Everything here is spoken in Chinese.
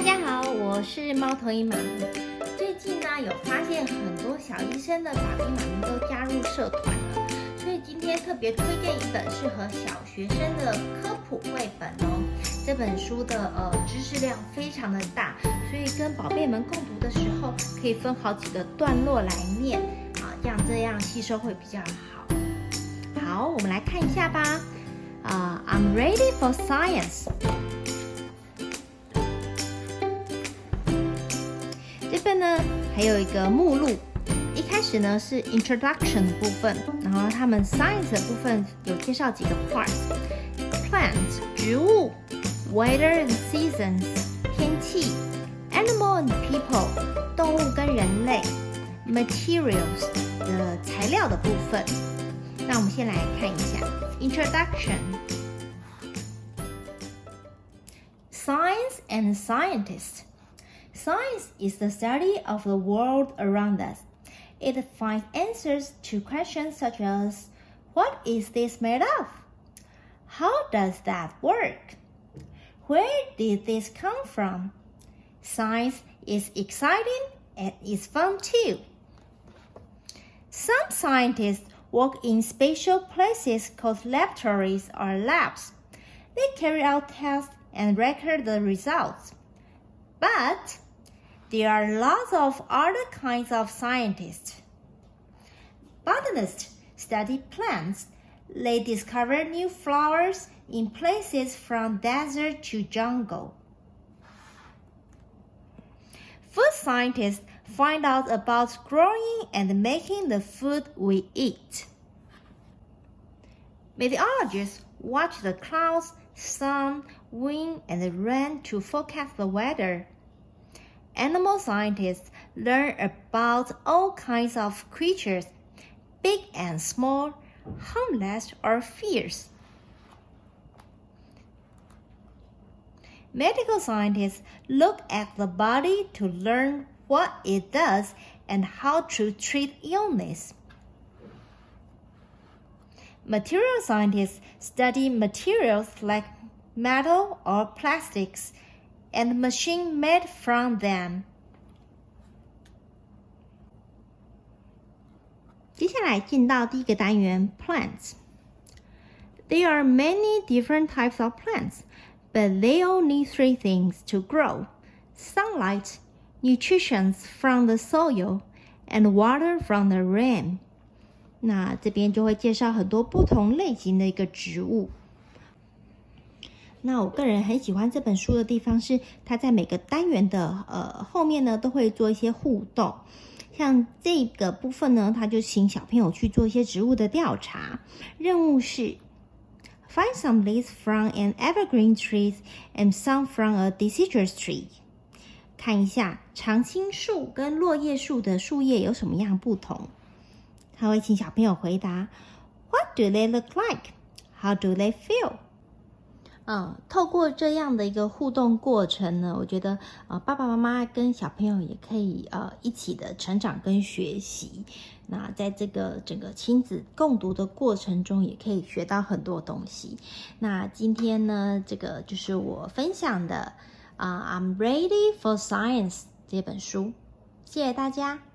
大家好我是猫头鹰妈咪。最近呢，有发现很多小医生的爸比妈咪都加入社团了，所以今天特别推荐一本适合小学生的科普绘本哦。这本书的呃知识量非常的大，所以跟宝贝们共读的时候，可以分好几个段落来念啊，这样这样吸收会比较好。好，我们来看一下吧。啊，I'm ready for science。这份呢还有一个目录，一开始呢是 introduction 部分，然后他们 science 的部分有介绍几个 part：plants 植物，weather and seasons 天气，animal and people 动物跟人类，materials 的材料的部分。那我们先来看一下 introduction。Science and scientists. Science is the study of the world around us. It finds answers to questions such as What is this made of? How does that work? Where did this come from? Science is exciting and is fun too. Some scientists work in special places called laboratories or labs. They carry out tests and record the results. But there are lots of other kinds of scientists. Botanists study plants. They discover new flowers in places from desert to jungle. Food scientists find out about growing and making the food we eat. Meteorologists watch the clouds, sun, wind, and rain to forecast the weather. Animal scientists learn about all kinds of creatures, big and small, harmless or fierce. Medical scientists look at the body to learn what it does and how to treat illness. Material scientists study materials like metal or plastics and machine made from them. 接下来进到第一个单元 plants. There are many different types of plants, but they all need three things to grow: sunlight, nutrition from the soil, and water from the rain. 那这边就会介绍很多不同类型的一个植物。那我个人很喜欢这本书的地方是，它在每个单元的呃后面呢，都会做一些互动。像这个部分呢，他就请小朋友去做一些植物的调查。任务是 find some leaves from an evergreen tree and some from a deciduous tree。看一下常青树跟落叶树的树叶有什么样不同。他会请小朋友回答：What do they look like? How do they feel? 嗯，透过这样的一个互动过程呢，我觉得啊，爸爸妈妈跟小朋友也可以呃一起的成长跟学习。那在这个整个亲子共读的过程中，也可以学到很多东西。那今天呢，这个就是我分享的啊，《I'm Ready for Science》这本书。谢谢大家。